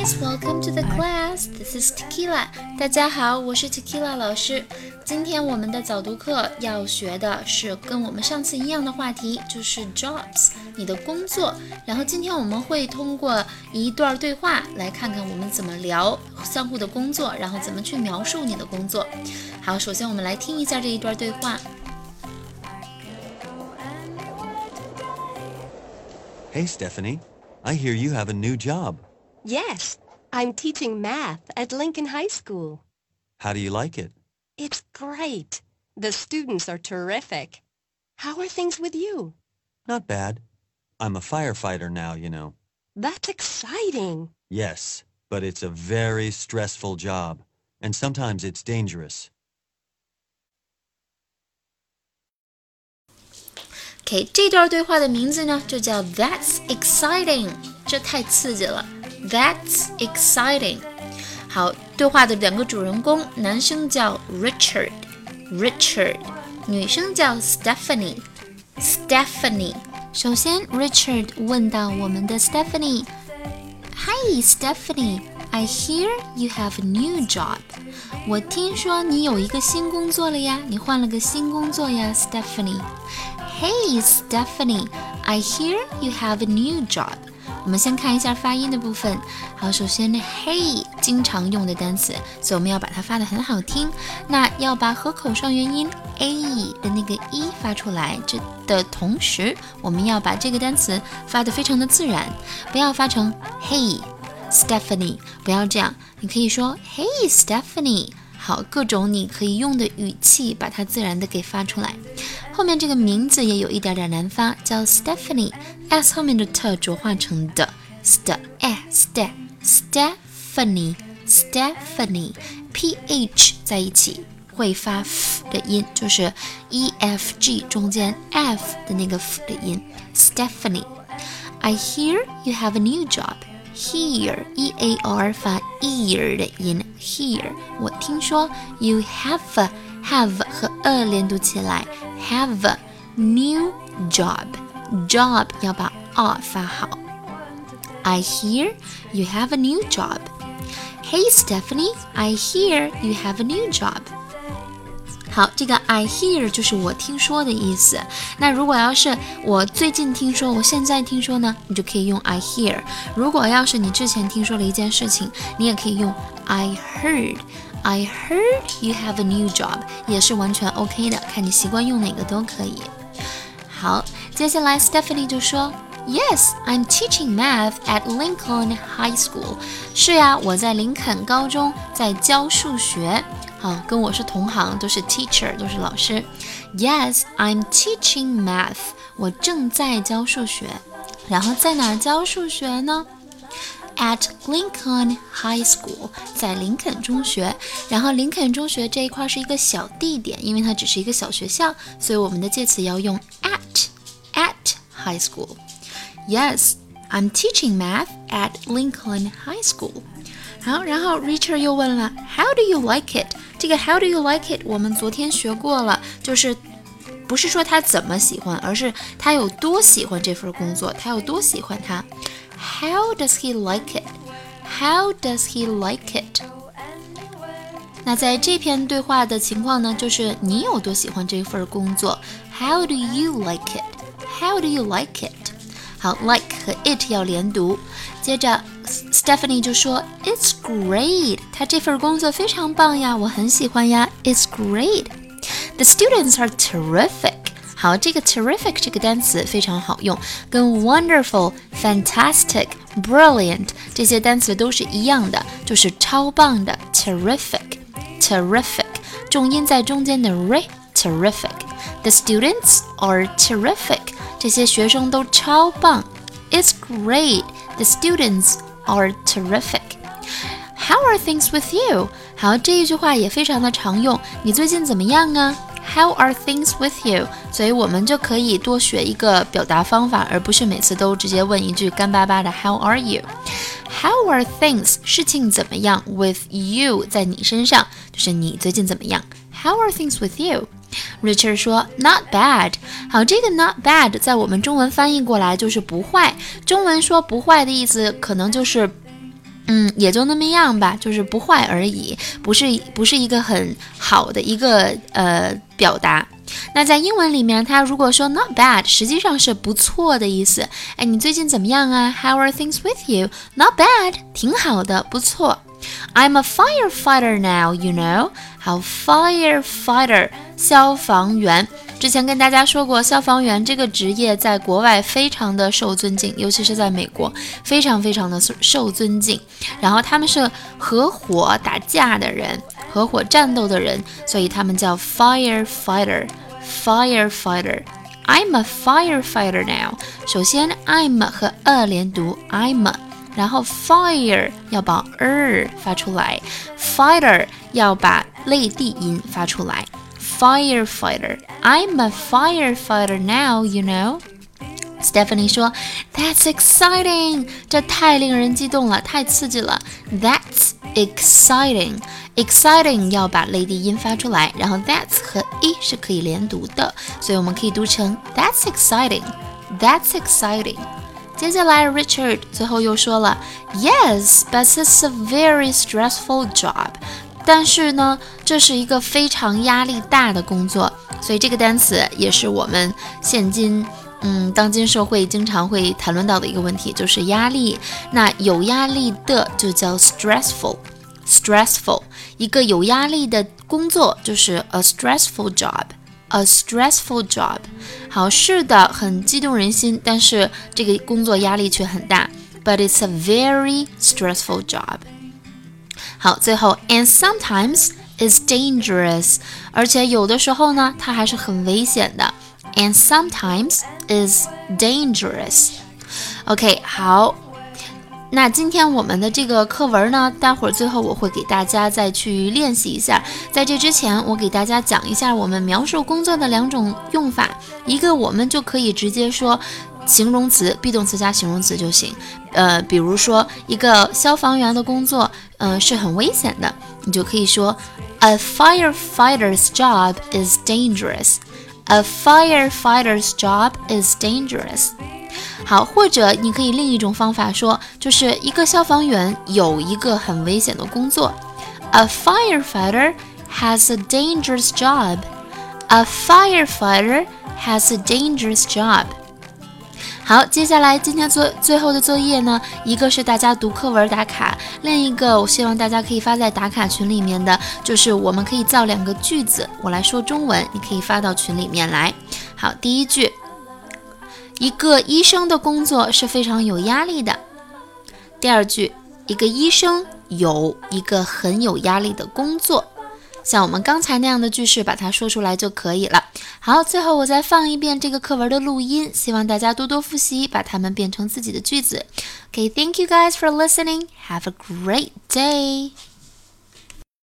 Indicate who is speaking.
Speaker 1: guys, welcome to the class. This is Tequila. 大家好，我是 Tequila 老师。今天我们的早读课要学的是跟我们上次一样的话题，就是 jobs，你的工作。然后今天我们会通过一段对话来看看我们怎么聊相互的工作，然后怎么去描述你的工作。好，首先我们来听一下这一段对话。
Speaker 2: Hey, Stephanie, I hear you have a new job.
Speaker 3: Yes, I'm teaching math at Lincoln High School.
Speaker 2: How do you like it?
Speaker 3: It's great. The students are terrific. How are things with you?
Speaker 2: Not bad. I'm a firefighter now, you know.
Speaker 3: That's exciting.
Speaker 2: Yes, but it's a very stressful job, and sometimes it's dangerous.
Speaker 1: OK，这段对话的名字呢就叫 That's exciting，这太刺激了。 That's exciting。好，对话的两个主人公，男生叫 Richard，Richard，女生叫 Stephanie，Stephanie。首先，Richard 问到我们的 Stephanie，Hi Stephanie，I hear you have a new job。我听说你有一个新工作了呀，你换了个新工作呀，Stephanie。Hey Stephanie, I hear you have a new job. 我们先看一下发音的部分。好，首先，hey 经常用的单词，所以我们要把它发的很好听。那要把合口上元音 a 的那个 e 发出来，这的同时，我们要把这个单词发的非常的自然，不要发成 Hey Stephanie，不要这样。你可以说 Hey Stephanie。好，各种你可以用的语气，把它自然的给发出来。后面这个名字也有一点点难发，叫 Stephanie，s 后面的 t 浊化成的 st，，st Stephanie Stephanie p h 在一起会发 f 的音，就是 e f g 中间 f 的那个 f 的音。Stephanie，I hear you have a new job. Here e a r 发 ear 的音 ，here 我听说 you have have 和 a 连读起来，have a new job job 要把 a 发好。I hear you have a new job. Hey Stephanie, I hear you have a new job. 好，这个 I hear 就是我听说的意思。那如果要是我最近听说，我现在听说呢，你就可以用 I hear。如果要是你之前听说了一件事情，你也可以用 I heard。I heard you have a new job，也是完全 OK 的，看你习惯用哪个都可以。好，接下来 Stephanie 就说，Yes, I'm teaching math at Lincoln High School。是呀，我在林肯高中在教数学。好，跟我是同行，都是 teacher，都是老师。Yes, I'm teaching math。我正在教数学。然后在哪儿教数学呢？At Lincoln High School，在林肯中学。然后林肯中学这一块是一个小地点，因为它只是一个小学校，所以我们的介词要用 at at high school。Yes, I'm teaching math at Lincoln High School。好，然后 Richard 又问了，How do you like it？ 这个 How do you like it？我们昨天学过了，就是不是说他怎么喜欢，而是他有多喜欢这份工作，他有多喜欢它。How does he like it？How does he like it？那在这篇对话的情况呢，就是你有多喜欢这份工作？How do you like it？How do you like it？好，like 和 it 要连读。接着 ，Stephanie 就说：“It's great，他这份工作非常棒呀，我很喜欢呀。It's great. The students are terrific。好，这个 terrific 这个单词非常好用，跟 wonderful、fantastic、brilliant 这些单词都是一样的，就是超棒的 terrific。terrific 重音在中间的 r。terrific。The students are terrific。这些学生都超棒。It's great。The students are terrific. How are things with you? 好，这一句话也非常的常用。你最近怎么样啊？How are things with you? 所以我们就可以多学一个表达方法，而不是每次都直接问一句干巴巴的 How are you? How are things? 事情怎么样？With you 在你身上，就是你最近怎么样？How are things with you? Richard 说：“Not bad。”好，这个 “not bad” 在我们中文翻译过来就是不坏。中文说不坏的意思，可能就是嗯，也就那么样吧，就是不坏而已，不是不是一个很好的一个呃表达。那在英文里面，它如果说 not bad，实际上是不错的意思。哎，你最近怎么样啊？How are things with you? Not bad，挺好的，不错。I'm a firefighter now, you know. 好，firefighter，消防员。之前跟大家说过，消防员这个职业在国外非常的受尊敬，尤其是在美国，非常非常的受尊敬。然后他们是合伙打架的人，合伙战斗的人，所以他们叫 firefighter。firefighter。I'm a firefighter now。首先，I'm 和 a 连读，I'm。然后 fire 要把 er 发出来，fighter 要把类地音发出来。Firefighter, I'm a firefighter now, you know. Stephanie 说：“That's exciting，这太令人激动了，太刺激了。That's exciting，exciting 要把类地音发出来，然后 that's 和 e 是可以连读的，所以我们可以读成 That's exciting，That's exciting。 接下来 Richard 最后又说了：Yes，but it's a very stressful job。但是呢，这是一个非常压力大的工作，所以这个单词也是我们现今。”嗯，当今社会经常会谈论到的一个问题就是压力。那有压力的就叫 stressful，stressful。一个有压力的工作就是 a stressful job，a stressful job。好，是的，很激动人心，但是这个工作压力却很大。But it's a very stressful job。好，最后，and sometimes is dangerous，而且有的时候呢，它还是很危险的。and sometimes is dangerous. OK，好， 那今天我们的这个课文呢，待会儿最后我会给大家再去练习一下。在这之前，我给大家讲一下我们描述工作的两种用法。一个我们就可以直接说形容词，be 动词加形容词就行。呃，比如说一个消防员的工作，嗯、是很危险的，你就可以说 A firefighter's job is dangerous。A firefighter's job is dangerous。好，或者你可以另一种方法说，就是一个消防员有一个很危险的工作。A firefighter has a dangerous job. A firefighter has a dangerous job. 好，接下来今天做最后的作业呢，一个是大家读课文打卡，另一个我希望大家可以发在打卡群里面的，就是我们可以造两个句子，我来说中文，你可以发到群里面来。好，第一句，一个医生的工作是非常有压力的。第二句，一个医生有一个很有压力的工作。像我们刚才那样的句式，把它说出来就可以了。好，最后我再放一遍这个课文的录音，希望大家多多复习，把它们变成自己的句子。Okay, thank you guys for listening. Have a great day.